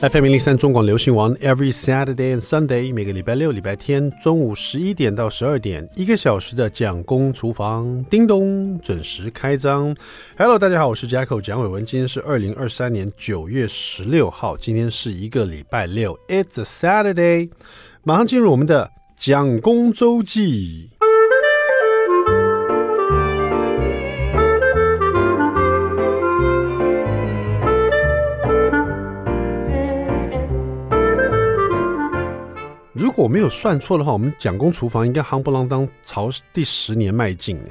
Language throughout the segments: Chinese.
FM 零零三中广流行王，Every Saturday and Sunday，每个礼拜六、礼拜天中午十一点到十二点，一个小时的蒋公厨房，叮咚，准时开张。Hello，大家好，我是 Jacko 蒋伟文，今天是二零二三年九月十六号，今天是一个礼拜六，It's a Saturday，马上进入我们的蒋公周记。如果我没有算错的话，我们蒋公厨房应该夯不啷当朝第十年迈进。呢，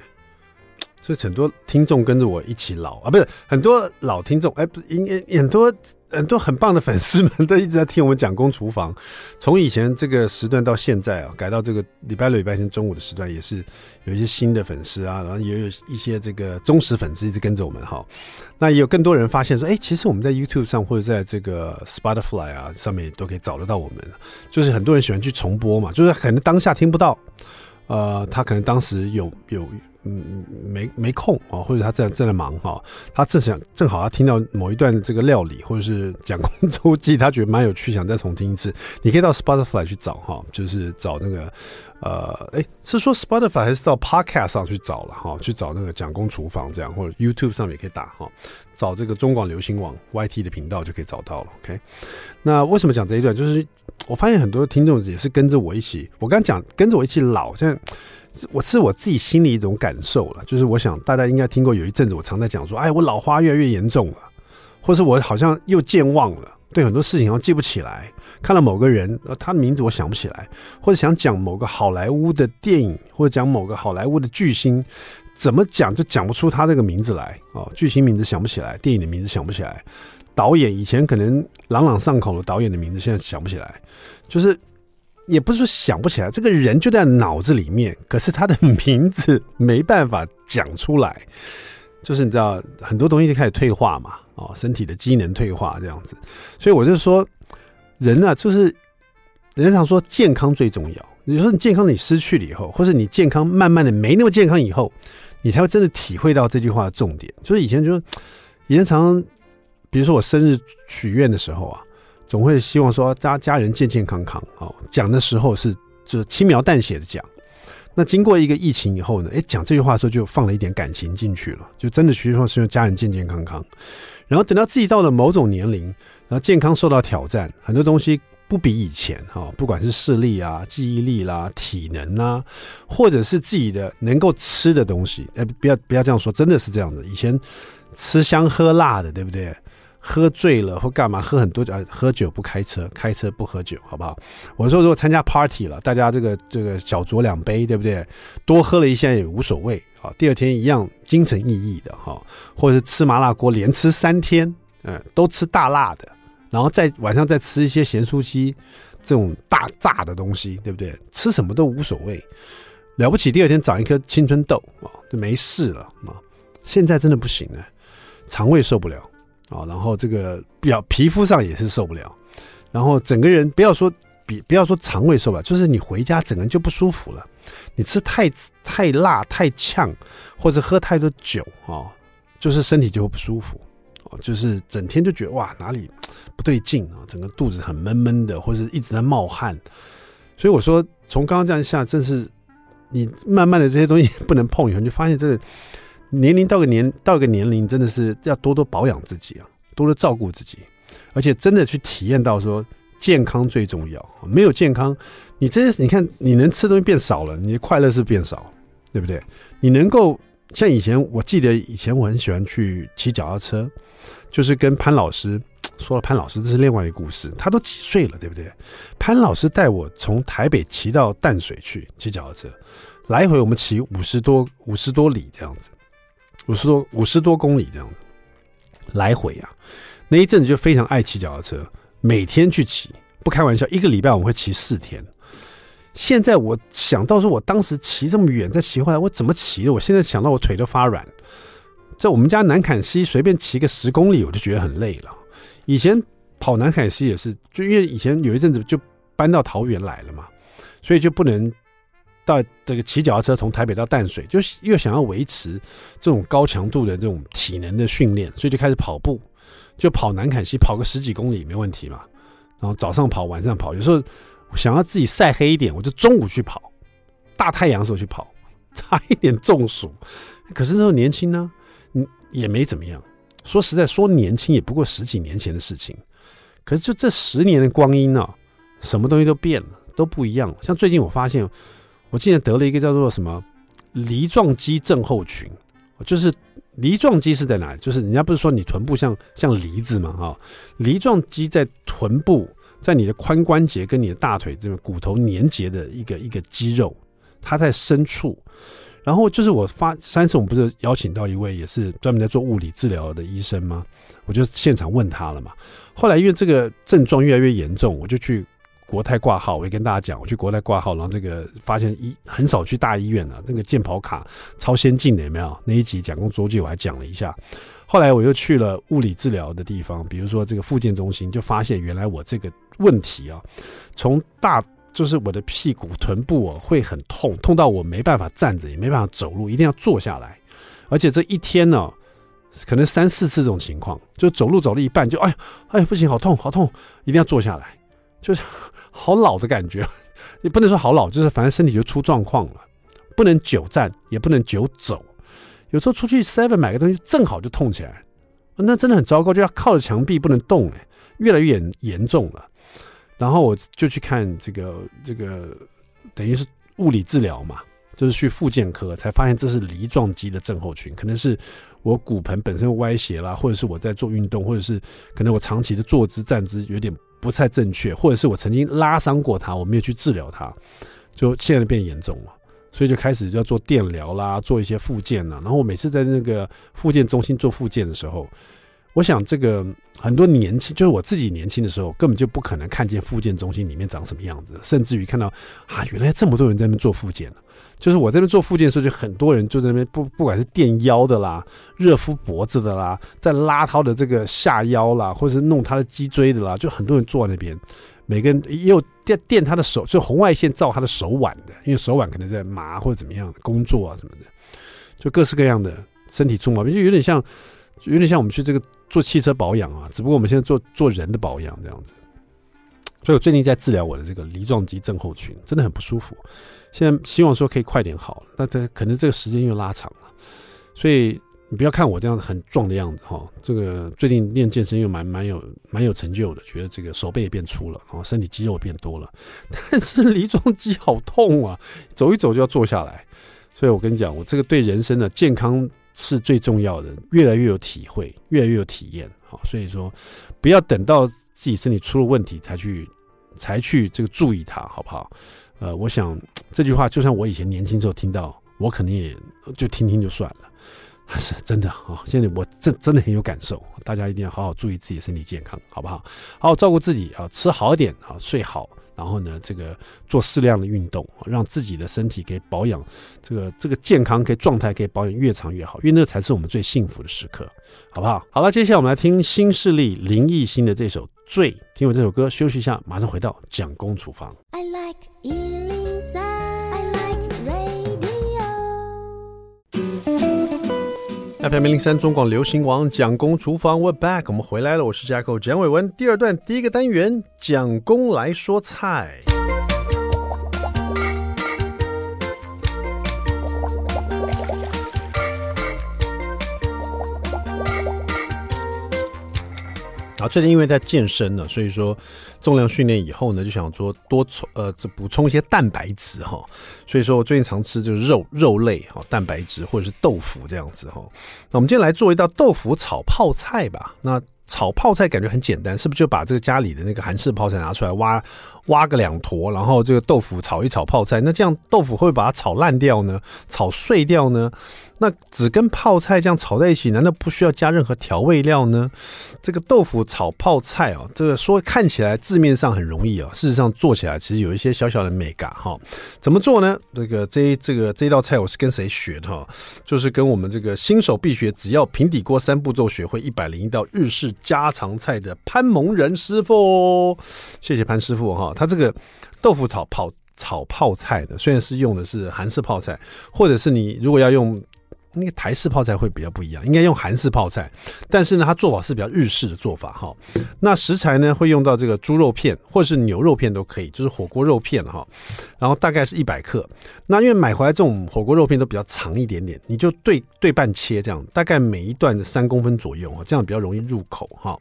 所以很多听众跟着我一起老。啊，不是很多老听众哎，不是应该很多很多很棒的粉丝们都一直在听我们讲公厨房，从以前这个时段到现在啊，改到这个礼拜六、礼拜天中午的时段，也是有一些新的粉丝啊，然后也有一些这个忠实粉丝一直跟着我们哈。那也有更多人发现说，哎、其实我们在 YouTube 上或者在这个 Spotify 啊上面都可以找得到我们。就是很多人喜欢去重播嘛，就是可能当下听不到，呃，他可能当时有有嗯没没空啊，或者他正正在忙哈，他正想正好他听到某一段这个料理或者是讲公周记，他觉得蛮有趣，想再重听一次。你可以到 Spotify 去找哈，就是找那个。呃，哎，是说 Spotify 还是到 Podcast 上去找了哈？去找那个蒋公厨房这样，或者 YouTube 上面也可以打哈，找这个中广流行网 YT 的频道就可以找到了。OK，那为什么讲这一段？就是我发现很多听众也是跟着我一起，我刚讲跟着我一起老，现在我是我自己心里一种感受了，就是我想大家应该听过有一阵子我常在讲说，哎，我老花越来越严重了，或是我好像又健忘了。对很多事情好像记不起来，看到某个人，呃，他的名字我想不起来，或者想讲某个好莱坞的电影，或者讲某个好莱坞的巨星，怎么讲就讲不出他这个名字来哦，巨星名字想不起来，电影的名字想不起来，导演以前可能朗朗上口的导演的名字现在想不起来，就是也不是说想不起来，这个人就在脑子里面，可是他的名字没办法讲出来，就是你知道很多东西就开始退化嘛。哦，身体的机能退化这样子，所以我就说，人啊，就是人家常说健康最重要。你说你健康你失去了以后，或是你健康慢慢的没那么健康以后，你才会真的体会到这句话的重点。就是以前就以前常常，比如说我生日许愿的时候啊，总会希望说家家人健健康康。哦，讲的时候是就轻描淡写的讲。那经过一个疫情以后呢，哎，讲这句话的时候就放了一点感情进去了，就真的希望是家人健健康康。然后等到自己到了某种年龄，然后健康受到挑战，很多东西不比以前哈，不管是视力啊、记忆力啦、体能啊，或者是自己的能够吃的东西，哎，不要不要这样说，真的是这样的。以前吃香喝辣的，对不对？喝醉了或干嘛，喝很多酒，喝酒不开车，开车不喝酒，好不好？我说如果参加 party 了，大家这个这个小酌两杯，对不对？多喝了一些也无所谓。好，第二天一样精神奕奕的哈，或者是吃麻辣锅连吃三天，嗯，都吃大辣的，然后再晚上再吃一些咸酥鸡这种大炸的东西，对不对？吃什么都无所谓，了不起第二天长一颗青春痘啊，就没事了啊。现在真的不行了，肠胃受不了啊，然后这个表皮肤上也是受不了，然后整个人不要说比不要说肠胃受不了，就是你回家整个人就不舒服了。你吃太太辣太呛，或者喝太多酒啊，就是身体就会不舒服，哦就是整天就觉得哇哪里不对劲啊，整个肚子很闷闷的，或者一直在冒汗。所以我说，从刚刚这样下，正是你慢慢的这些东西 不能碰以后，你就发现这个年龄到个年到个年龄，真的是要多多保养自己啊，多多照顾自己，而且真的去体验到说。健康最重要，没有健康，你这些你看，你能吃东西变少了，你的快乐是变少，对不对？你能够像以前，我记得以前我很喜欢去骑脚踏车，就是跟潘老师说了，潘老师这是另外一个故事，他都几岁了，对不对？潘老师带我从台北骑到淡水去骑脚踏车，来回我们骑五十多五十多里这样子，五十多五十多公里这样，来回啊，那一阵子就非常爱骑脚踏车。每天去骑，不开玩笑，一个礼拜我会骑四天。现在我想到说，我当时骑这么远再骑回来，我怎么骑的？我现在想到我腿都发软。在我们家南坎西随便骑个十公里，我就觉得很累了。以前跑南坎西也是，就因为以前有一阵子就搬到桃园来了嘛，所以就不能到这个骑脚踏车从台北到淡水，就又想要维持这种高强度的这种体能的训练，所以就开始跑步。就跑南坎溪，跑个十几公里没问题嘛。然后早上跑，晚上跑。有时候想要自己晒黑一点，我就中午去跑，大太阳时候去跑，差一点中暑。可是那时候年轻呢，嗯，也没怎么样。说实在，说年轻也不过十几年前的事情。可是就这十年的光阴啊，什么东西都变了，都不一样。像最近我发现，我竟然得了一个叫做什么梨状肌症候群，就是梨状肌是在哪里？就是人家不是说你臀部像像梨子嘛，哈，梨状肌在臀部，在你的髋关节跟你的大腿这边骨头连接的一个一个肌肉，它在深处。然后就是我发上次我们不是邀请到一位也是专门在做物理治疗的医生吗？我就现场问他了嘛。后来因为这个症状越来越严重，我就去国泰挂号。我也跟大家讲，我去国泰挂号，然后这个发现医很少去大医院了，那个健保卡超先进的有没有？那一集讲工周记我还讲了一下。后来我又去了物理治疗的地方，比如说这个复健中心，就发现原来我这个问题啊，从大。就是我的屁股、臀部哦，会很痛，痛到我没办法站着，也没办法走路，一定要坐下来。而且这一天呢，可能三四次这种情况，就走路走了一半就哎呀哎呀不行，好痛好痛，一定要坐下来，就是好老的感觉。也不能说好老，就是反正身体就出状况了，不能久站，也不能久走。有时候出去 seven 买个东西，正好就痛起来，那真的很糟糕，就要靠着墙壁不能动，哎，越来越严严重了。然后我就去看这个这个，等于是物理治疗嘛，就是去复健科，才发现这是梨状肌的症候群，可能是我骨盆本身歪斜啦，或者是我在做运动，或者是可能我长期的坐姿站姿有点不太正确，或者是我曾经拉伤过它，我没有去治疗它，就现在变严重了，所以就开始就要做电疗啦，做一些复健啦。然后我每次在那个复健中心做复健的时候。我想，这个很多年轻，就是我自己年轻的时候，根本就不可能看见复健中心里面长什么样子，甚至于看到啊，原来这么多人在那边做复健。就是我在那边做复健的时候，就很多人就在那边，不不管是垫腰的啦、热敷脖子的啦、在拉他的这个下腰啦，或者是弄他的脊椎的啦，就很多人坐在那边，每个人也有垫垫他的手，就红外线照他的手腕的，因为手腕可能在麻或者怎么样工作啊什么的，就各式各样的身体出毛病，就有点像，有点像我们去这个。做汽车保养啊，只不过我们现在做做人的保养这样子，所以我最近在治疗我的这个梨状肌症候群，真的很不舒服。现在希望说可以快点好，那这可能这个时间又拉长了。所以你不要看我这样很壮的样子哈，这个最近练健身又蛮蛮有蛮有成就的，觉得这个手背也变粗了，然后身体肌肉变多了，但是梨状肌好痛啊，走一走就要坐下来。所以我跟你讲，我这个对人生的健康。是最重要的，越来越有体会，越来越有体验。好，所以说不要等到自己身体出了问题才去，才去这个注意它，好不好？呃，我想这句话，就算我以前年轻时候听到，我肯定也就听听就算了。但是真的啊，现在我真真的很有感受，大家一定要好好注意自己的身体健康，好不好？好好照顾自己啊，吃好点啊，睡好。然后呢，这个做适量的运动，让自己的身体可以保养，这个这个健康可以状态可以保养越长越好，因为那才是我们最幸福的时刻，好不好？好了，接下来我们来听新势力林艺兴的这首《醉》，听完这首歌休息一下，马上回到蒋公厨房。I like FM 一零三中广流行网蒋公厨房，We're back，我们回来了，我是架构蒋伟文。第二段第一个单元，蒋公来说菜。然后最近因为在健身呢，所以说重量训练以后呢，就想说多充呃补充一些蛋白质哈。所以说我最近常吃就是肉肉类哈，蛋白质或者是豆腐这样子哈。那我们今天来做一道豆腐炒泡菜吧。那炒泡菜感觉很简单，是不是就把这个家里的那个韩式泡菜拿出来挖挖个两坨，然后这个豆腐炒一炒泡菜？那这样豆腐会不会把它炒烂掉呢？炒碎掉呢？那只跟泡菜这样炒在一起，难道不需要加任何调味料呢？这个豆腐炒泡菜哦，这个说看起来字面上很容易哦，事实上做起来其实有一些小小的美感哈。怎么做呢？这个这这个这道菜我是跟谁学的哈？就是跟我们这个新手必学，只要平底锅三步骤学会一百零一道日式家常菜的潘蒙仁师傅。谢谢潘师傅哈，他这个豆腐炒泡炒泡菜的，虽然是用的是韩式泡菜，或者是你如果要用。那个台式泡菜会比较不一样，应该用韩式泡菜，但是呢，它做法是比较日式的做法哈。那食材呢，会用到这个猪肉片或是牛肉片都可以，就是火锅肉片哈。然后大概是一百克。那因为买回来这种火锅肉片都比较长一点点，你就对对半切这样，大概每一段的三公分左右啊，这样比较容易入口哈。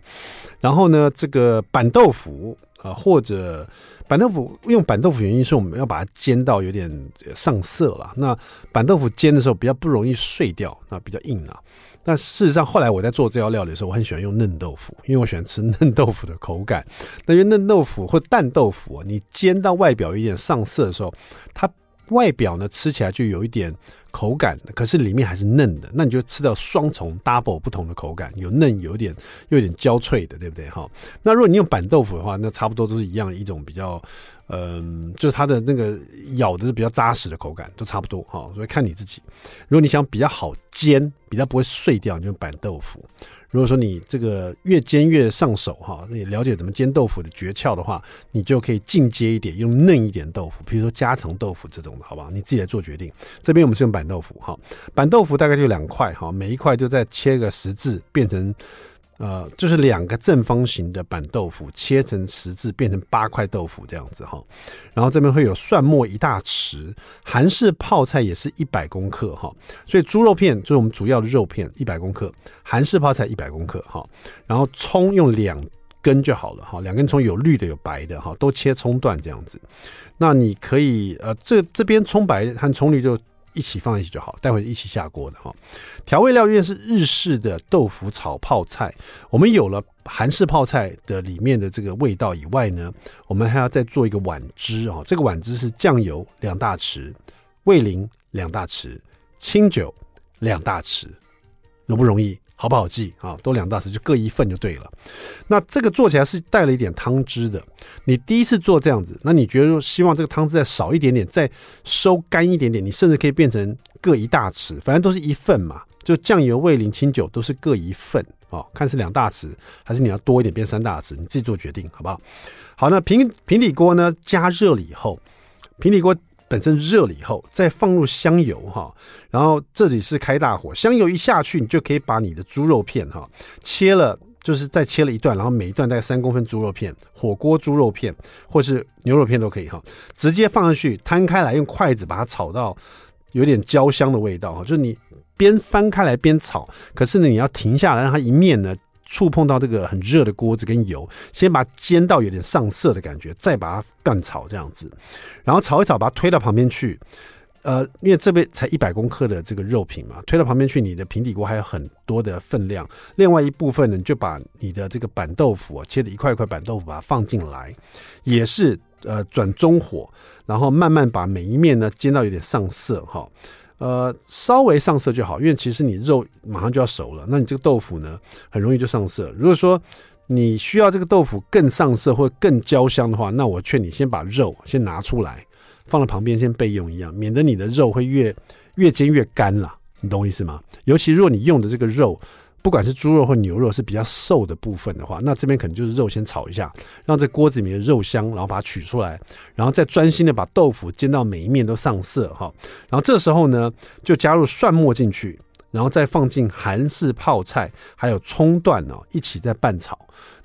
然后呢，这个板豆腐啊，或者。板豆腐用板豆腐原因是我们要把它煎到有点上色了。那板豆腐煎的时候比较不容易碎掉，那比较硬啊。那事实上后来我在做这道料理的时候，我很喜欢用嫩豆腐，因为我喜欢吃 嫩豆腐的口感。那因为嫩豆腐或淡豆腐啊，你煎到外表有点上色的时候，它外表呢吃起来就有一点。口感，可是里面还是嫩的，那你就吃到双重 double 不同的口感，有嫩，有点又有点焦脆的，对不对？哈，那如果你用板豆腐的话，那差不多都是一样一种比较，嗯，就是它的那个咬的是比较扎实的口感，都差不多哈。所以看你自己，如果你想比较好煎，比较不会碎掉，你就用板豆腐。如果说你这个越煎越上手哈，你了解怎么煎豆腐的诀窍的话，你就可以进阶一点，用嫩一点豆腐，比如说家常豆腐这种的，好不好？你自己来做决定。这边我们是用板豆腐哈，板豆腐大概就两块哈，每一块就再切个十字，变成。呃，就是两个正方形的板豆腐切成十字，变成八块豆腐这样子哈。然后这边会有蒜末一大匙，韩式泡菜也是一百公克哈。所以猪肉片就是我们主要的肉片一百公克，韩式泡菜一百公克哈。然后葱用两根就好了哈，两根葱有绿的有白的哈，都切葱段这样子。那你可以呃，这这边葱白和葱绿就。一起放在一起就好，待会一起下锅的哈。调味料因为是日式的豆腐炒泡菜，我们有了韩式泡菜的里面的这个味道以外呢，我们还要再做一个碗汁啊。这个碗汁是酱油两大匙，味淋两大匙，清酒两大匙，容不容易？好不好记啊？都两大匙，就各一份就对了。那这个做起来是带了一点汤汁的。你第一次做这样子，那你觉得说希望这个汤汁再少一点点，再收干一点点，你甚至可以变成各一大匙，反正都是一份嘛。就酱油、味淋、清酒都是各一份啊，看是两大匙还是你要多一点变三大匙，你自己做决定，好不好？好，那平平底锅呢，加热了以后，平底锅。本身热了以后，再放入香油哈，然后这里是开大火，香油一下去，你就可以把你的猪肉片哈切了，就是再切了一段，然后每一段大概三公分猪肉片，火锅猪肉片或是牛肉片都可以哈，直接放上去摊开来，用筷子把它炒到有点焦香的味道哈，就是你边翻开来边炒，可是呢你要停下来，让它一面呢。触碰到这个很热的锅子跟油，先把煎到有点上色的感觉，再把它拌炒这样子，然后炒一炒，把它推到旁边去。呃，因为这边才一百公克的这个肉品嘛，推到旁边去，你的平底锅还有很多的分量。另外一部分呢，就把你的这个板豆腐切的一块一块板豆腐把它放进来，也是呃转中火，然后慢慢把每一面呢煎到有点上色哈。呃，稍微上色就好，因为其实你肉马上就要熟了，那你这个豆腐呢，很容易就上色。如果说你需要这个豆腐更上色或更焦香的话，那我劝你先把肉先拿出来，放在旁边先备用一样，免得你的肉会越越煎越干了，你懂我意思吗？尤其如果你用的这个肉。不管是猪肉或牛肉是比较瘦的部分的话，那这边可能就是肉先炒一下，让这锅子里面的肉香，然后把它取出来，然后再专心的把豆腐煎到每一面都上色哈。然后这时候呢，就加入蒜末进去，然后再放进韩式泡菜，还有葱段哦，一起再拌炒。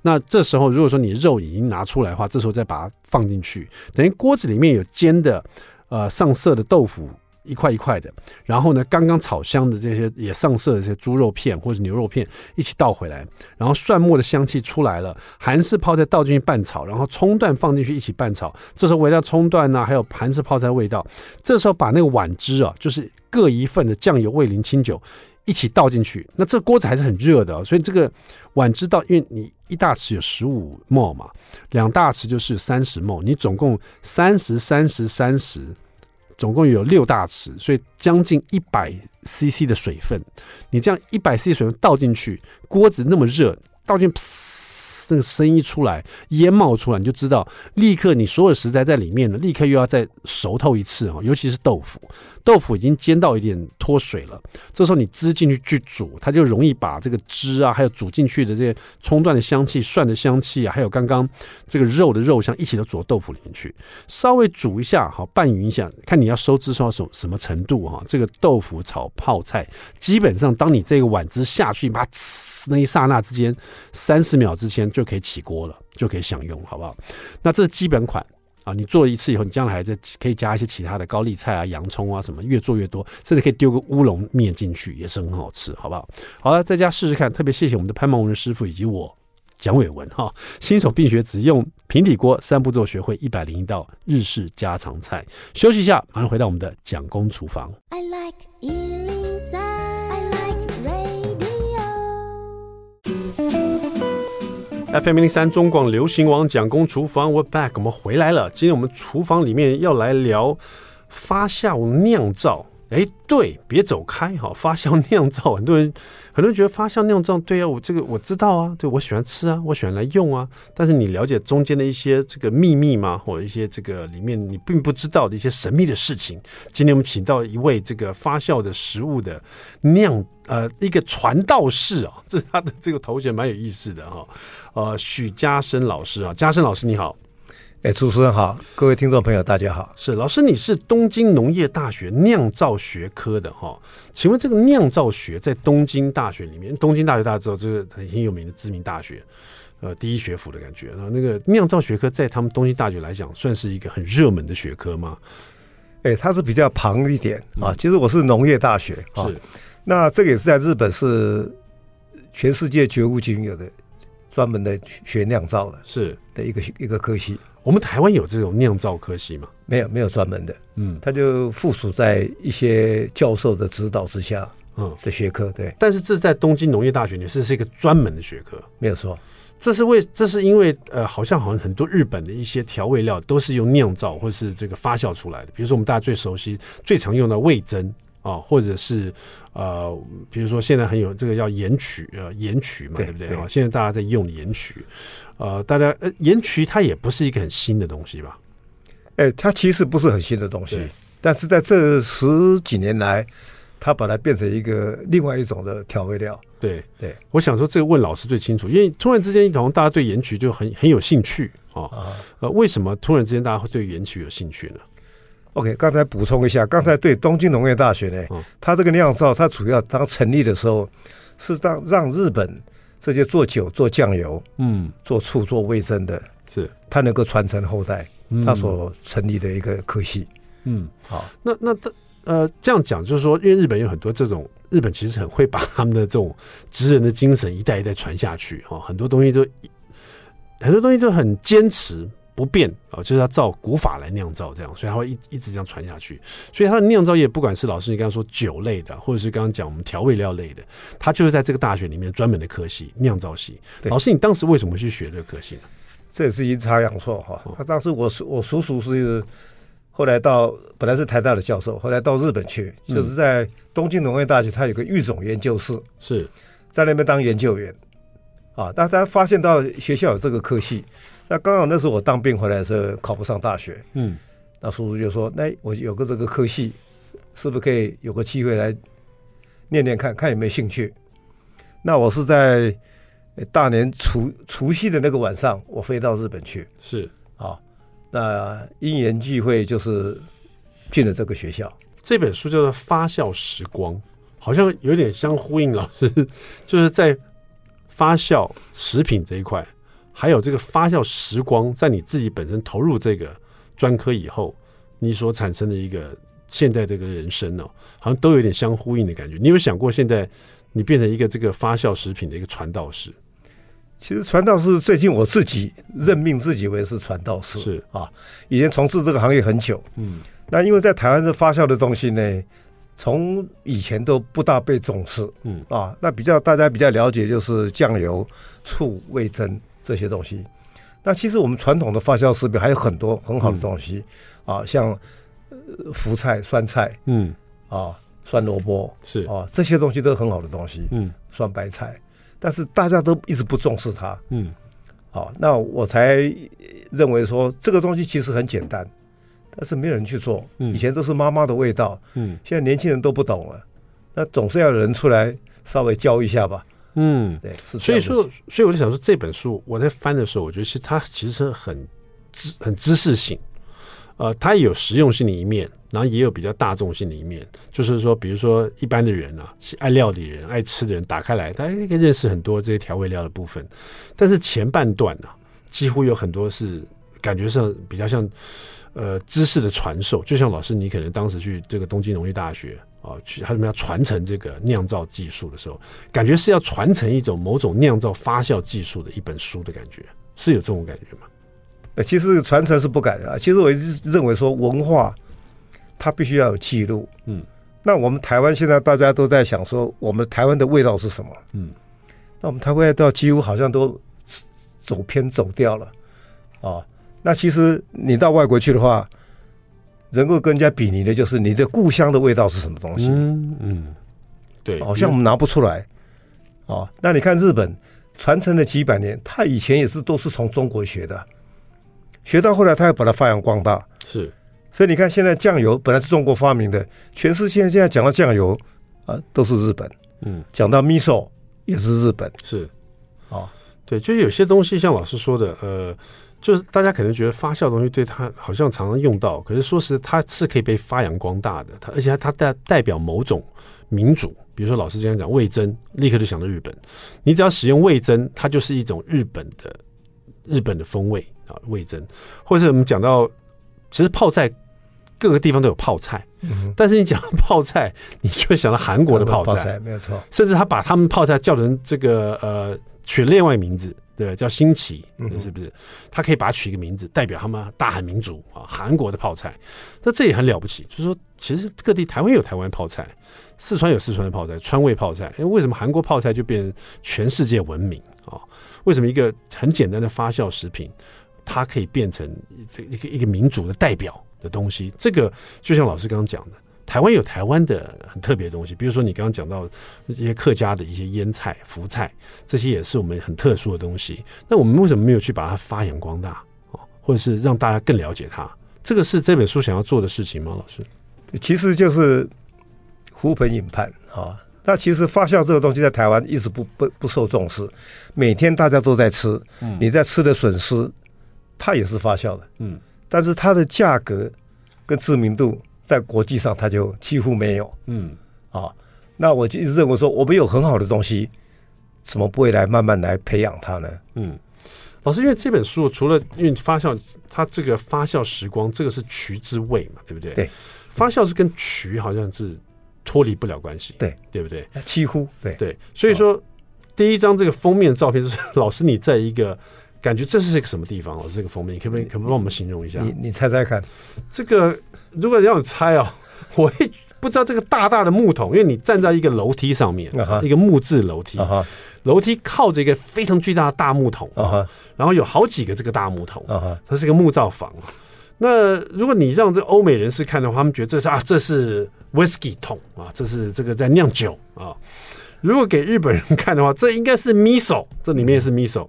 那这时候如果说你肉已经拿出来的话，这时候再把它放进去，等于锅子里面有煎的呃上色的豆腐。一块一块的，然后呢，刚刚炒香的这些也上色的这些猪肉片或者牛肉片一起倒回来，然后蒜末的香气出来了，韩式泡菜倒进去拌炒，然后葱段放进去一起拌炒，这时候围绕葱段呐、啊，还有韩式泡菜味道，这时候把那个碗汁啊，就是各一份的酱油、味淋、清酒一起倒进去，那这锅子还是很热的、所以这个碗汁倒，因为你一大匙有十五 ml 嘛，两大匙就是三十 ml，你总共三十、三十、三十。总共有六大匙，所以将近一百 CC 的水分。你这样一百 CC 水分倒进去，锅子那么热，倒进，那个声音出来，烟冒出来，你就知道，立刻你所有食材在里面呢，立刻又要再熟透一次哦，尤其是豆腐。豆腐已经煎到一点脱水了，这时候你汁进去去煮，它就容易把这个汁啊，还有煮进去的这些葱段的香气、蒜的香气啊，还有刚刚这个肉的肉香，一起都煮到豆腐里面去。稍微煮一下，好拌匀一下，看你要收汁收到什什么程度哈。这个豆腐炒泡菜，基本上当你这个碗汁下去，把它呲那一刹那之间，三十秒之前就可以起锅了，就可以享用，好不好？那这是基本款。啊，你做了一次以后，你将来还在可以加一些其他的高丽菜啊、洋葱啊什么，越做越多，甚至可以丢个乌龙面进去，也是很好吃，好不好？好了，在家试试看。特别谢谢我们的潘孟文师傅以及我蒋伟文哈，新手并学，只用平底锅三步骤学会一百零一道日式家常菜。休息一下，马上回到我们的蒋公厨房。I like FM 零零三中广流行王蒋公厨房，We're back，我们回来了。今天我们厨房里面要来聊发酵酿造。哎，对，别走开哈！发酵 酿造，很多人很多人觉得发酵酿造，对啊，我这个我知道啊，对，我喜欢吃啊，我喜欢来用啊。但是你了解中间的一些这个秘密吗？或者一些这个里面你并不知道的一些神秘的事情？今天我们请到一位这个发酵的食物的酿呃一个传道士啊，这是他的这个头衔蛮有意思的哈。呃，许家生老师啊，家生老师你好。哎，主持人好，各位听众朋友，大家好。是老师，你是东京农业大学酿造学科的哈？请问这个酿造学在东京大学里面，东京大学大家知道这是很很有名的知名大学，呃，第一学府的感觉。然后那个酿造学科在他们东京大学来讲，算是一个很热门的学科吗？哎，它是比较庞一点啊。其实我是农业大学，是、啊、那这个也是在日本是全世界绝无仅有的专门的学酿造的，是的一个一个科系。我们台湾有这种酿造科系吗？没有，没有专门的。嗯，它就附属在一些教授的指导之下，嗯，的学科。对，但是这是在东京农业大学里，这是一个专门的学科，没有错。这是为，这是因为，呃，好像好像很多日本的一些调味料都是用酿造或是这个发酵出来的。比如说我们大家最熟悉、最常用的味增啊，或者是呃，比如说现在很有这个叫盐曲，呃，盐曲嘛，对，对不对？啊，现在大家在用盐曲。呃，大家呃，盐曲它也不是一个很新的东西吧？哎、欸，它其实不是很新的东西，但是在这十几年来，它把它变成一个另外一种的调味料。对对，我想说这个问老师最清楚，因为突然之间，好像大家对盐曲就很很有兴趣啊。呃，为什么突然之间大家会对盐曲有兴趣呢？OK，刚才补充一下，刚才对东京农业大学呢，嗯、它这个酿造，它主要当成立的时候是当让日本。这些做酒、做酱油、嗯，做醋、做味噌的，是他能够传承后代，他所成立的一个科系。嗯，好，那那他呃这样讲，就是说，因为日本有很多这种，日本其实很会把他们的这种职人的精神一代一代传下去，哈，很多东西都很多东西都很坚持。不变啊，就是要照古法来酿造，这样，所以它会一一直这样传下去。所以它的酿造业，不管是老师你刚刚说酒类的，或者是刚刚讲我们调味料类的，它就是在这个大学里面专门的科系酿造系。老师，你当时为什么去学这个科系呢？这也是阴差阳错哈。他当时我我叔叔是后来到本来是台大的教授，后来到日本去，就是在东京农业大学，他有个育种研究室，是在那边当研究员啊。但是他发现到学校有这个科系。那刚好那时候我当兵回来的时候考不上大学，嗯，那叔叔就说：“那我有个这个科系，是不是可以有个机会来念念看看有没有兴趣？”那我是在大年除除夕的那个晚上，我飞到日本去，是啊，那因缘际会就是进了这个学校。这本书叫做《发酵时光》，好像有点相呼应。老师就是在发酵食品这一块。还有这个发酵时光，在你自己本身投入这个专科以后，你所产生的一个现在这个人生哦，好像都有点相呼应的感觉。你有想过，现在你变成一个这个发酵食品的一个传道士？其实传道士最近我自己任命自己为是传道士，是啊，以前从事这个行业很久，嗯，那因为在台湾这发酵的东西呢，从以前都不大被重视，嗯啊，那比较大家比较了解就是酱油、醋、味噌。这些东西，那其实我们传统的发酵食品还有很多很好的东西，嗯、啊，像福菜、酸菜，嗯，啊，酸萝卜是。啊，这些东西都是很好的东西，嗯，酸白菜，但是大家都一直不重视它，嗯，好，那我才认为说这个东西其实很简单，但是没有人去做。以前都是妈妈的味道，嗯，现在年轻人都不懂了，那总是要有人出来稍微教一下吧。嗯，对，所以说，所以我就想说，这本书我在翻的时候，我觉得其实它其实很知很知识性，呃，它也有实用性的一面，然后也有比较大众性的一面。就是说，比如说一般的人啊，爱料理人、爱吃的人，打开来，大家可以认识很多这些调味料的部分。但是前半段呢、啊，几乎有很多是感觉上比较像呃知识的传授，就像老师你可能当时去这个东京农业大学。啊，去他们要传承这个酿造技术的时候，感觉是要传承一种某种酿造发酵技术的一本书的感觉，是有这种感觉吗？呃，其实传承是不敢的啊。其实我一直认为说，文化它必须要有记录。嗯，那我们台湾现在大家都在想说，我们台湾的味道是什么？嗯，那我们台湾味道几乎好像都走偏走掉了啊。那其实你到外国去的话。能够跟人家比拟的，就是你的故乡的味道是什么东西？嗯嗯，对，好像我们拿不出来。哦，那你看日本传承了几百年，他以前也是都是从中国学的，学到后来他要把它发扬光大。是，所以你看现在酱油本来是中国发明的，全世界现在讲到酱油啊都是日本。嗯，讲到 miso 也是日本。是，哦，对，就有些东西像老师说的，呃。就是大家可能觉得发酵的东西对它好像常常用到，可是说实，它是可以被发扬光大的。它而且它它代代表某种民主，比如说老师这样讲味增，立刻就想到日本。你只要使用味增，它就是一种日本的日本的风味啊，味增。或者是我们讲到，其实泡菜各个地方都有泡菜，嗯、但是你讲到泡菜，你就会想到韩国的泡菜，泡菜没有错。甚至他把他们泡菜叫成这个呃，取另外名字。对，叫新奇，是不是？他可以把它取一个名字，代表他们大韩民族啊，韩国的泡菜。那这也很了不起，就是说，其实各地台湾有台湾泡菜，四川有四川的泡菜，川味泡菜。哎，为什么韩国泡菜就变全世界闻名啊？为什么一个很简单的发酵食品，它可以变成这一个一个民族的代表的东西？这个就像老师刚刚讲的。台湾有台湾的很特别的东西，比如说你刚刚讲到一些客家的一些腌菜、福菜，这些也是我们很特殊的东西。那我们为什么没有去把它发扬光大，或者是让大家更了解它？这个是这本书想要做的事情吗？老师，其实就是呼朋引伴啊。那其实发酵这个东西在台湾一直不不不受重视，每天大家都在吃，你在吃的损失，它也是发酵的，嗯，但是它的价格跟知名度。在国际上，它就几乎没有。嗯，啊，那我就一直认为说，我们有很好的东西，怎么不会来慢慢来培养它呢？嗯，老师，因为这本书除了因为发酵，它这个发酵时光，这个是曲之味嘛，对不对？对，发酵是跟曲好像是脱离不了关系，对，对不对？几乎对对，所以说第一张这个封面照片就是老师你在一个。感觉这是一个什么地方？老师，这个封面，你可不可以可不可以帮我们形容一下？你你猜猜看，这个如果让我猜哦，我会不知道这个大大的木桶，因为你站在一个楼梯上面，uh -huh. 一个木质楼梯，uh -huh. 楼梯靠着一个非常巨大的大木桶，uh -huh. 然后有好几个这个大木桶，uh. 它是一个木造房。那如果你让这欧美人士看的话，他们觉得这是啊，这是 whisky 桶啊，这是这个在酿酒啊。如果给日本人看的话，这应该是 miso，这里面是 miso。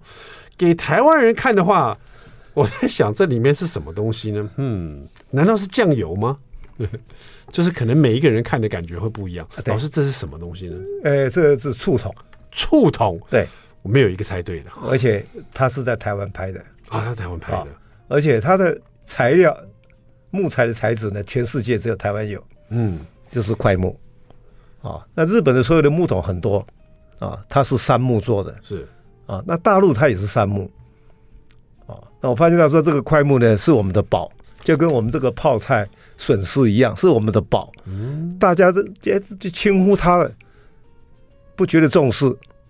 给台湾人看的话，我在想这里面是什么东西呢？嗯，难道是酱油吗？就是可能每一个人看的感觉会不一样。老师，这是什么东西呢？呃，这是醋桶，醋桶。对，我没有一个猜对的。而且它是在台湾拍的啊，台湾拍的。啊，而且它的材料木材的材质呢，全世界只有台湾有。嗯，就是块木。啊，那日本的所有的木桶很多啊，它是杉木做的。是。啊，那大陆它也是杉木，啊，那我发现到说这个块木呢是我们的宝，就跟我们这个泡菜笋丝一样，是我们的宝。嗯，大家这这就轻忽它了，不觉得重视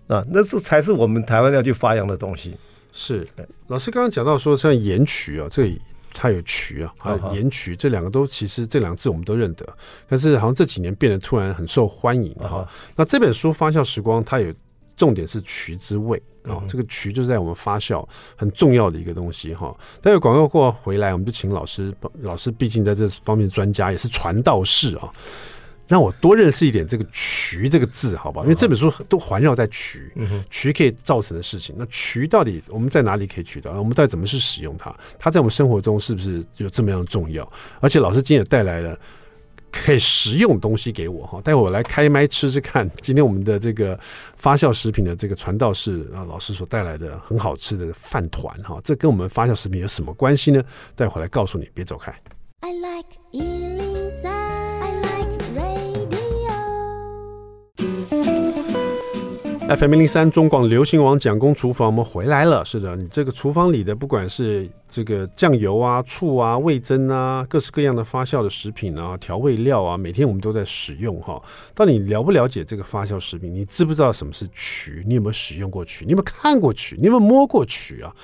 啊，那这才是我们台湾要去发扬的东西。是，老师刚刚讲到说像盐曲啊，这里它有曲啊，还有盐曲，这两个都其实这两个字我们都认得，但是好像这几年变得突然很受欢迎哈。那这本书《发酵时光》，它有重点是渠之味。哦，这个渠就是在我们发酵很重要的一个东西哈。待会广告过回来，我们就请老师，老师毕竟在这方面专家，也是传道士啊。让我多认识一点这个“渠”这个字，好不好？因为这本书都环绕在渠，渠可以造成的事情。那渠到底我们在哪里可以取到？我们到底怎么去使用它？它在我们生活中是不是有这么样重要？而且老师今天也带来了可以食用东西给我哈，待会我来开麦吃吃看。今天我们的这个发酵食品的这个传道士啊，老师所带来的很好吃的饭团哈，这跟我们发酵食品有什么关系呢？待会来告诉你，别走开。I like FM 零零三中广流行网蒋公厨房，我们回来了。是的，你这个厨房里的，不管是这个酱油啊、醋啊、味增啊，各式各样的发酵的食品啊、调味料啊，每天我们都在使用哈。到底了不了解这个发酵食品？你知不知道什么是曲？你有没有使用过曲？你有没有看过曲？你有没有摸过曲啊？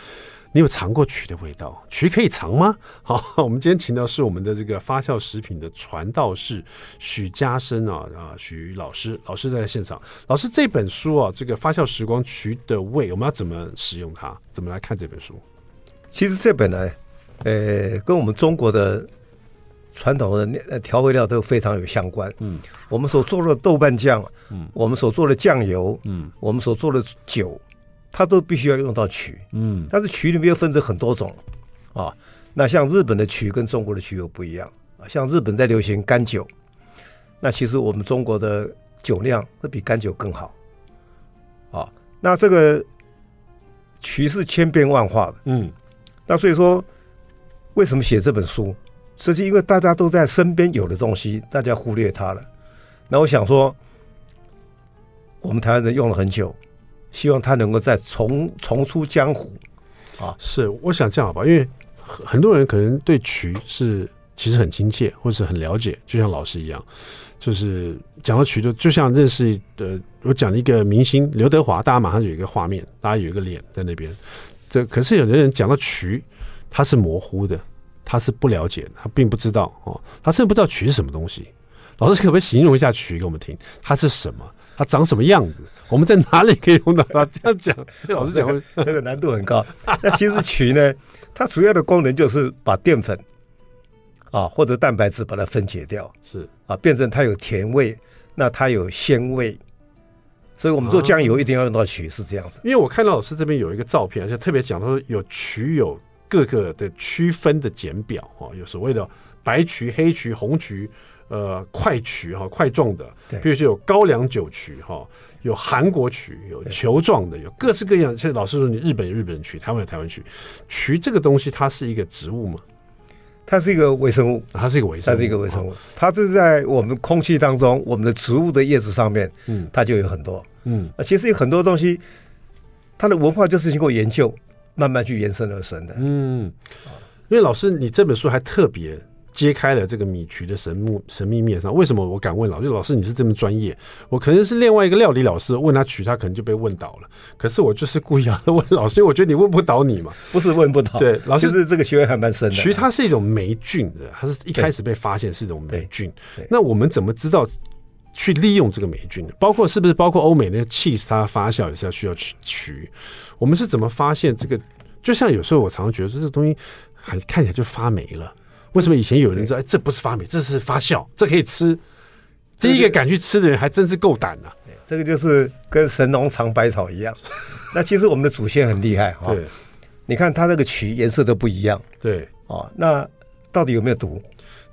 你有尝过曲的味道？曲可以尝吗？好，我们今天请到是我们的这个发酵食品的传道士许家生啊啊，许老师，老师在现场。老师这本书啊，这个发酵时光曲的味，我们要怎么使用它？怎么来看这本书？其实这本呢，呃，跟我们中国的传统的调味料都非常有相关。嗯，我们所做的豆瓣酱，嗯，我们所做的酱油，嗯，我们所做的酒。它都必须要用到曲，嗯，但是曲里面又分成很多种，啊，那像日本的曲跟中国的曲又不一样。啊，像日本在流行干酒，那其实我们中国的酒量会比干酒更好，啊，那这个曲是千变万化的，嗯，那所以说为什么写这本书，这是因为大家都在身边有的东西，大家忽略它了，那我想说，我们台湾人用了很久。希望他能够再重重出江湖，啊，是，我想这样好吧，因为很很多人可能对曲是其实很亲切，或是很了解，就像老师一样，就是讲到曲就就像认识的，我讲了一个明星刘德华，大家马上有一个画面，大家有一个脸在那边，这可是有的人讲到曲，他是模糊的，他是不了解，他并不知道哦，他甚至不知道曲是什么东西。老师可不可以形容一下曲给我们听？它是什么？它长什么样子？我们在哪里可以用到它？这样讲，老师讲这个难度很高。那其实曲呢，它主要的功能就是把淀粉啊或者蛋白质把它分解掉，是啊，变成它有甜味，那它有鲜味。所以我们做酱油一定要用到曲，是这样子。因为我看到老师这边有一个照片，而且特别讲说有曲有各个的区分的简表啊，有所谓的白曲、黑曲、红曲。呃，块曲哈，块状的，对，比如说有高粱酒曲哈，有韩国曲，有球状的，有各式各样。现在老师说，你日本有日本曲，台湾有台湾曲。曲这个东西，它是一个植物吗？它是一个微生物，它是一个微生物，它是一个微生物。它就是在我们空气当中，我们的植物的叶子上面，嗯，它就有很多，嗯，其实有很多东西，它的文化就是经过研究，慢慢去延伸而生的，嗯。因为老师，你这本书还特别。揭开了这个米曲的神秘神秘面上，为什么我敢问老师？老师你是这么专业，我可能是另外一个料理老师，问他曲，他可能就被问倒了。可是我就是故意要问老师，因为我觉得你问不倒你嘛，不是问不倒。对，老师是这个学问还蛮深的。曲它是一种霉菌的，它是一开始被发现是一种霉菌。那我们怎么知道去利用这个霉菌呢？包括是不是包括欧美那个 cheese 它发酵也是要需要去取？我们是怎么发现这个？就像有时候我常常觉得说这个东西还看起来就发霉了。为什么以前有人说，哎，这不是发霉，这是发酵，这可以吃？第一个敢去吃的人还真是够胆啊！这个就是跟神农尝百草一样。那其实我们的祖先很厉害哈。对，你看它那个曲颜色都不一样。对，哦，那到底有没有毒？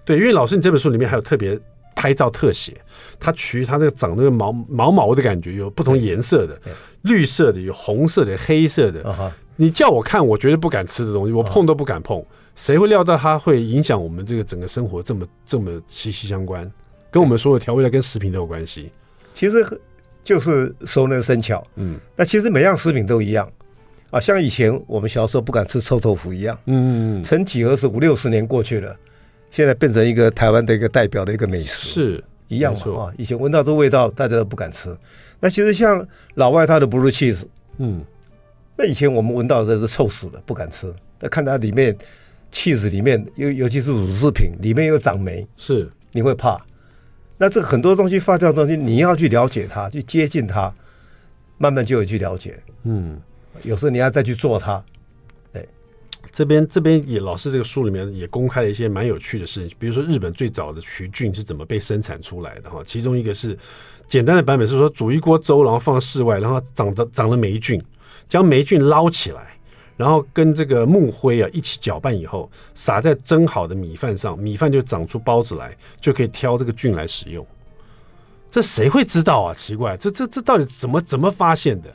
对，因为老师你这本书里面还有特别拍照特写，它渠它那个长那个毛毛毛的感觉，有不同颜色的，绿色的，有红色的，黑色的。你叫我看，我绝对不敢吃的东西，我碰都不敢碰。谁会料到它会影响我们这个整个生活这么这么息息相关，跟我们所有调味料跟食品都有关系。其实就是熟能生巧，嗯，那其实每样食品都一样。啊，像以前我们小时候不敢吃臭豆腐一样，嗯，曾几何时五六十年过去了，现在变成一个台湾的一个代表的一个美食，是一样嘛啊？以前闻到这味道，大家都不敢吃。那其实像老外他的 blue cheese，嗯，那以前我们闻到的是臭死了，不敢吃。那看它里面。起司里面，尤尤其是乳制品里面有长霉，是你会怕。那这很多东西发酵的东西，你要去了解它，去接近它，慢慢就有去了解。嗯，有时候你要再去做它。对，这边这边也老师这个书里面也公开了一些蛮有趣的事情，比如说日本最早的曲菌是怎么被生产出来的哈，其中一个是简单的版本是说煮一锅粥，然后放室外，然后长的长了霉菌，将霉菌捞起来，然后跟这个木灰啊一起搅拌以后，撒在蒸好的米饭上，米饭就长出包子来，就可以挑这个菌来使用。这谁会知道啊？奇怪，这这这到底怎么怎么发现的？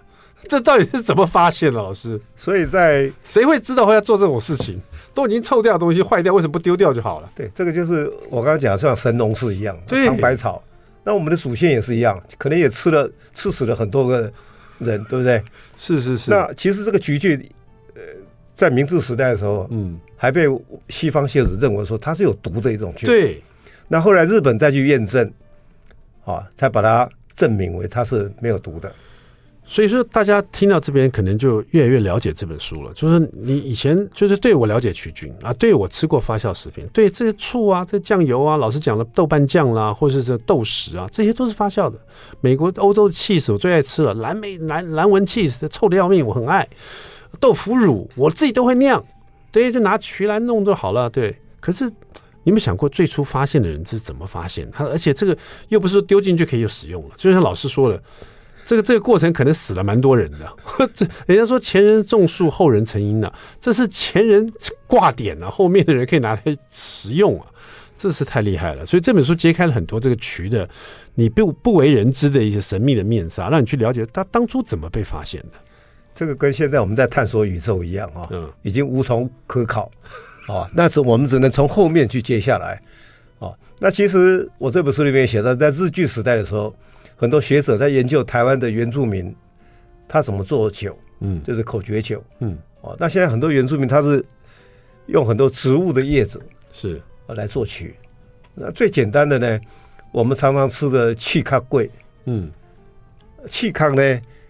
这到底是怎么发现的，老师？所以在谁会知道会要做这种事情？都已经臭掉的东西坏掉，为什么不丢掉就好了？对，这个就是我刚刚讲的，像神农氏一样，尝百草。那我们的祖先也是一样，可能也吃了吃死了很多个人，对不对？是是是。那其实这个菊苣，呃，在明治时代的时候，嗯，还被西方学者认为说它是有毒的一种菌。对。那后来日本再去验证，啊，才把它证明为它是没有毒的。所以说，大家听到这边可能就越来越了解这本书了。就是你以前就是对我了解曲菌啊，对我吃过发酵食品，对这些醋啊、这酱油啊，老师讲的豆瓣酱啦，或者是豆豉啊，这些都是发酵的。美国、欧洲的 cheese 我最爱吃了，蓝莓、蓝蓝纹 cheese 臭的要命，我很爱。豆腐乳我自己都会酿，对，就拿曲来弄就好了。对，可是你有想过最初发现的人是怎么发现？他而且这个又不是丢进去可以使用了，就像老师说的。这个这个过程可能死了蛮多人的，这人家说前人种树，后人成荫呢，这是前人挂点了，后面的人可以拿来食用啊，这是太厉害了。所以这本书揭开了很多这个渠的你不不为人知的一些神秘的面纱，让你去了解它当初怎么被发现的。这个跟现在我们在探索宇宙一样啊，嗯，已经无从可考啊，那是我们只能从后面去接下来啊。那其实我这本书里面写到，在日据时代的时候。很多学者在研究台湾的原住民，他怎么做酒，嗯，就是口诀酒，嗯，哦，那现在很多原住民他是用很多植物的叶子是。来做曲，那最简单的呢，我们常常吃的气康桂，嗯，气康呢，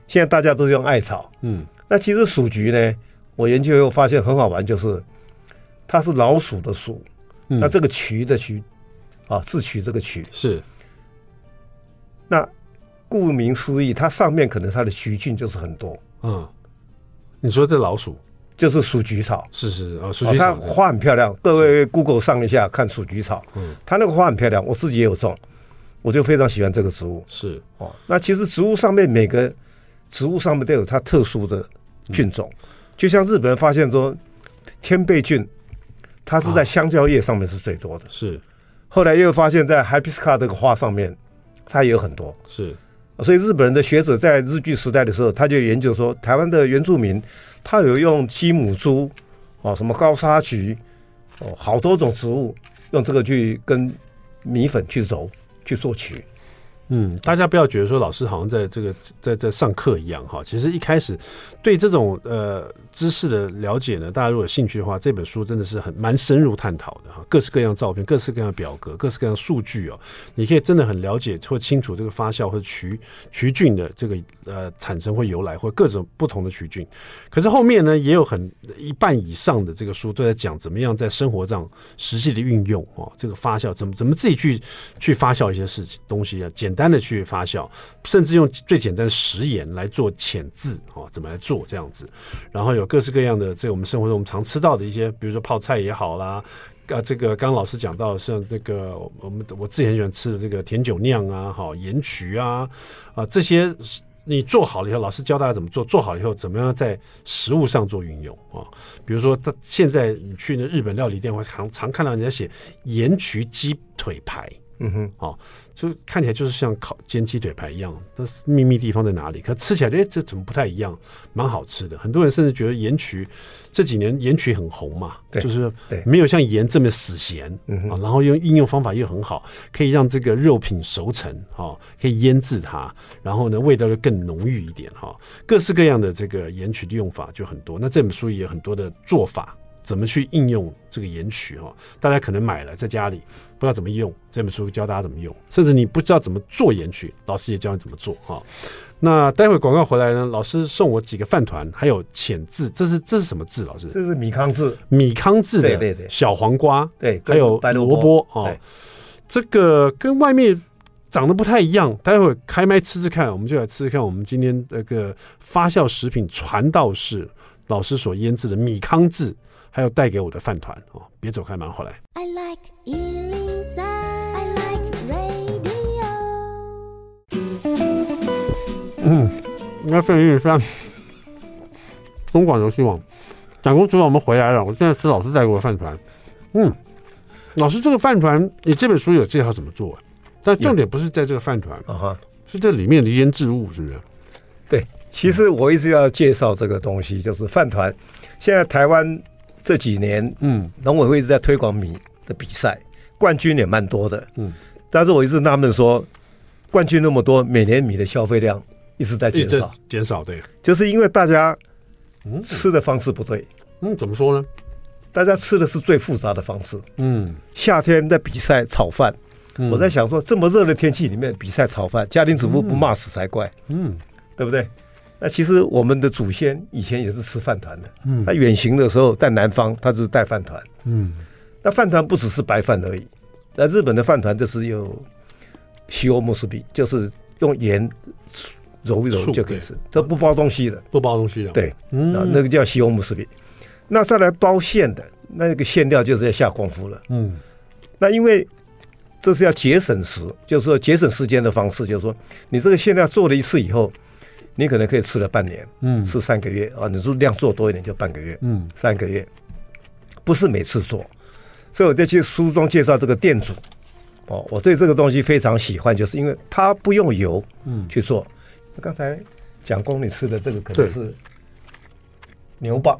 现在大家都是用艾草，嗯，那其实鼠菊呢，我研究以后发现很好玩，就是它是老鼠的鼠，嗯，那这个渠的渠，啊，自取这个曲是。那顾名思义，它上面可能它的曲菌就是很多。嗯，你说这老鼠就是鼠菊草，是是啊，鼠菊草、哦、它花很漂亮。各位 Google 上一下看鼠菊草，嗯，它那个花很漂亮，我自己也有种，我就非常喜欢这个植物。是哦，那其实植物上面每个植物上面都有它特殊的菌种，嗯、就像日本人发现说天贝菌，它是在香蕉叶上面是最多的。是、啊，后来又发现在 Hibiscus 这个花上面。它也有很多。是，所以日本人的学者在日据时代的时候，他就研究说，台湾的原住民他有用鸡母猪哦，什么高砂菊哦，好多种植物用这个去跟米粉去揉去做曲。嗯，大家不要觉得说老师好像在这个在在上课一样哈，其实一开始对这种呃知识的了解呢，大家如果有兴趣的话，这本书真的是很蛮深入探讨的哈，各式各样照片，各式各样表格，各式各样数据哦，你可以真的很了解或清楚这个发酵或者曲曲菌的这个呃产生或由来或各种不同的曲菌。可是后面呢，也有很一半以上的这个书都在讲怎么样在生活上实际的运用哦，这个发酵怎么怎么自己去去发酵一些事情东西啊，简。单的去发酵，甚至用最简单的食盐来做浅渍哦，怎么来做这样子？然后有各式各样的，在我们生活中我们常吃到的一些，比如说泡菜也好啦，啊，这个刚刚老师讲到像这个我们我自己很喜欢吃的这个甜酒酿啊，好盐曲啊，啊这些你做好了以后，老师教大家怎么做，做好了以后怎么样在食物上做运用啊？比如说，他现在你去那日本料理店，会常常看到人家写盐曲鸡腿排。嗯哼，好，就看起来就是像烤煎鸡腿排一样，但是秘密地方在哪里？可吃起来，哎，这怎么不太一样？蛮好吃的。很多人甚至觉得盐曲这几年盐曲很红嘛，就是没有像盐这么死咸啊。然后用应用方法又很好，可以让这个肉品熟成哦，可以腌制它，然后呢味道就更浓郁一点哈。各式各样的这个盐曲的用法就很多。那这本书也有很多的做法。怎么去应用这个盐曲哈？大家可能买了在家里不知道怎么用，这本书教大家怎么用。甚至你不知道怎么做盐曲，老师也教你怎么做哈。那待会广告回来呢，老师送我几个饭团，还有浅字，这是这是什么字？老师，这是米糠字，米糠字的小黄瓜，对，对，对，还有白萝卜啊。这个跟外面长得不太一样。待会开麦吃吃看，我们就来吃吃看我们今天这个发酵食品传道士。老师所腌制的米糠渍，还有带给我的饭团哦。别走开，马上回来。I like 103, I like radio。嗯，那费玉山，中广游戏网，蒋公厨房，我们回来了。我现在吃老师带给我的饭团。嗯，老师，这个饭团，你这本书有介绍怎么做？但重点不是在这个饭团啊哈，是这里面的腌制物，是不是？对，其实我一直要介绍这个东西，就是饭团。现在台湾这几年，嗯，农委会一直在推广米的比赛，冠军也蛮多的，嗯。但是我一直纳闷说，冠军那么多，每年米的消费量一直在减少，减少，对，就是因为大家吃的方式不对。嗯，怎么说呢？大家吃的是最复杂的方式。嗯，夏天在比赛炒饭，我在想说，这么热的天气里面比赛炒饭，家庭主妇不骂死才怪。嗯。对不对？那其实我们的祖先以前也是吃饭团的。嗯，他远行的时候在南方，他就是带饭团。嗯，那饭团不只是白饭而已。那日本的饭团就是有西欧姆斯比，就是用盐揉一揉就可以吃，这不包东西的，不包东西的。对，嗯，那个叫西欧姆斯比。那再来包馅的，那个馅料就是要下功夫了。嗯，那因为这是要节省时，就是说节省时间的方式，就是说你这个馅料做了一次以后。你可能可以吃了半年，嗯，吃三个月啊。你说量做多一点就半个月，嗯，三个月，不是每次做。所以我在去书中介绍这个店主，哦，我对这个东西非常喜欢，就是因为它不用油，嗯，去做。刚才蒋工你吃的这个可能是牛蒡，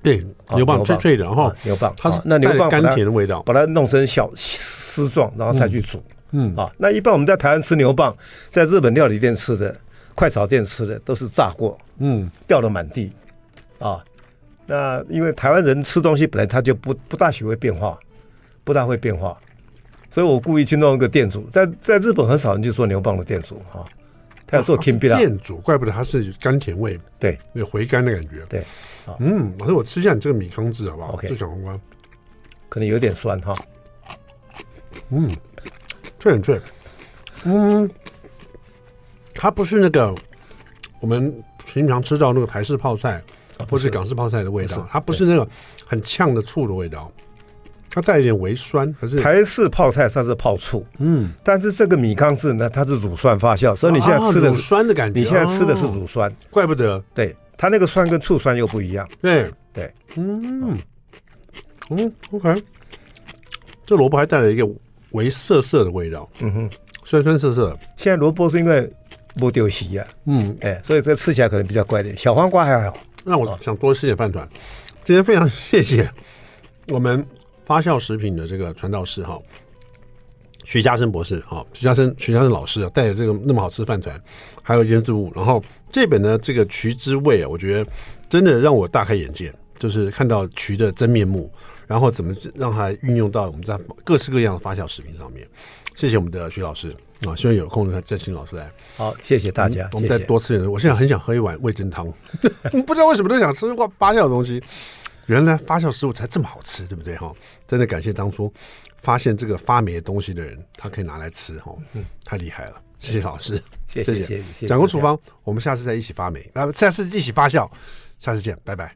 对，牛蒡脆脆的，然后牛蒡，它是那牛蒡甘甜的味道，把它弄成小丝状，然后再去煮，嗯啊。那一般我们在台湾吃牛蒡，在日本料理店吃的。快炒店吃的都是炸过，嗯，掉了满地，啊，那因为台湾人吃东西本来他就不不大喜欢变化，不大会变化，所以我故意去弄一个店主，在在日本很少人去做牛蒡的店主哈，他要做 kimbira 电煮，怪不得他是甘甜味，对，有回甘的感觉，对，嗯，老师我吃一下你这个米糠汁好不好？OK，这小黄瓜。可能有点酸哈，嗯，脆很脆，嗯。它不是那个我们平常吃到那个台式泡菜，或是港式泡菜的味道，它不是那个很呛的醋的味道，它带一点微酸。可是台式泡菜它是泡醋，嗯，但是这个米糠制呢，它是乳酸发酵，所以你现在吃的是酸的感觉。你现在吃的是乳酸，怪不得。对，它那个酸跟醋酸又不一样。对对，嗯嗯，OK，这萝卜还带了一个微涩涩的味道，嗯哼，酸酸涩涩。现在萝卜是因为。不丢席呀，嗯，哎，所以这个吃起来可能比较怪点。小黄瓜还好，那我想多吃点饭团。今天非常谢谢我们发酵食品的这个传道士哈，徐嘉生博士哈，徐嘉生徐嘉生老师啊，带着这个那么好吃的饭团，还有腌制物，然后这本呢这个渠之味啊，我觉得真的让我大开眼界，就是看到渠的真面目，然后怎么让它运用到我们在各式各样的发酵食品上面。谢谢我们的徐老师。啊，希望有空再再请老师来。好，谢谢大家。我们再多吃点。我现在很想喝一碗味噌汤，不知道为什么都想吃发酵的东西。原来发酵食物才这么好吃，对不对？哈，真的感谢当初发现这个发霉的东西的人，他可以拿来吃，哈，嗯，太厉害了。谢谢老师，谢谢谢谢。蒋公厨房，我们下次再一起发霉，啊，下次一起发酵，下次见，拜拜。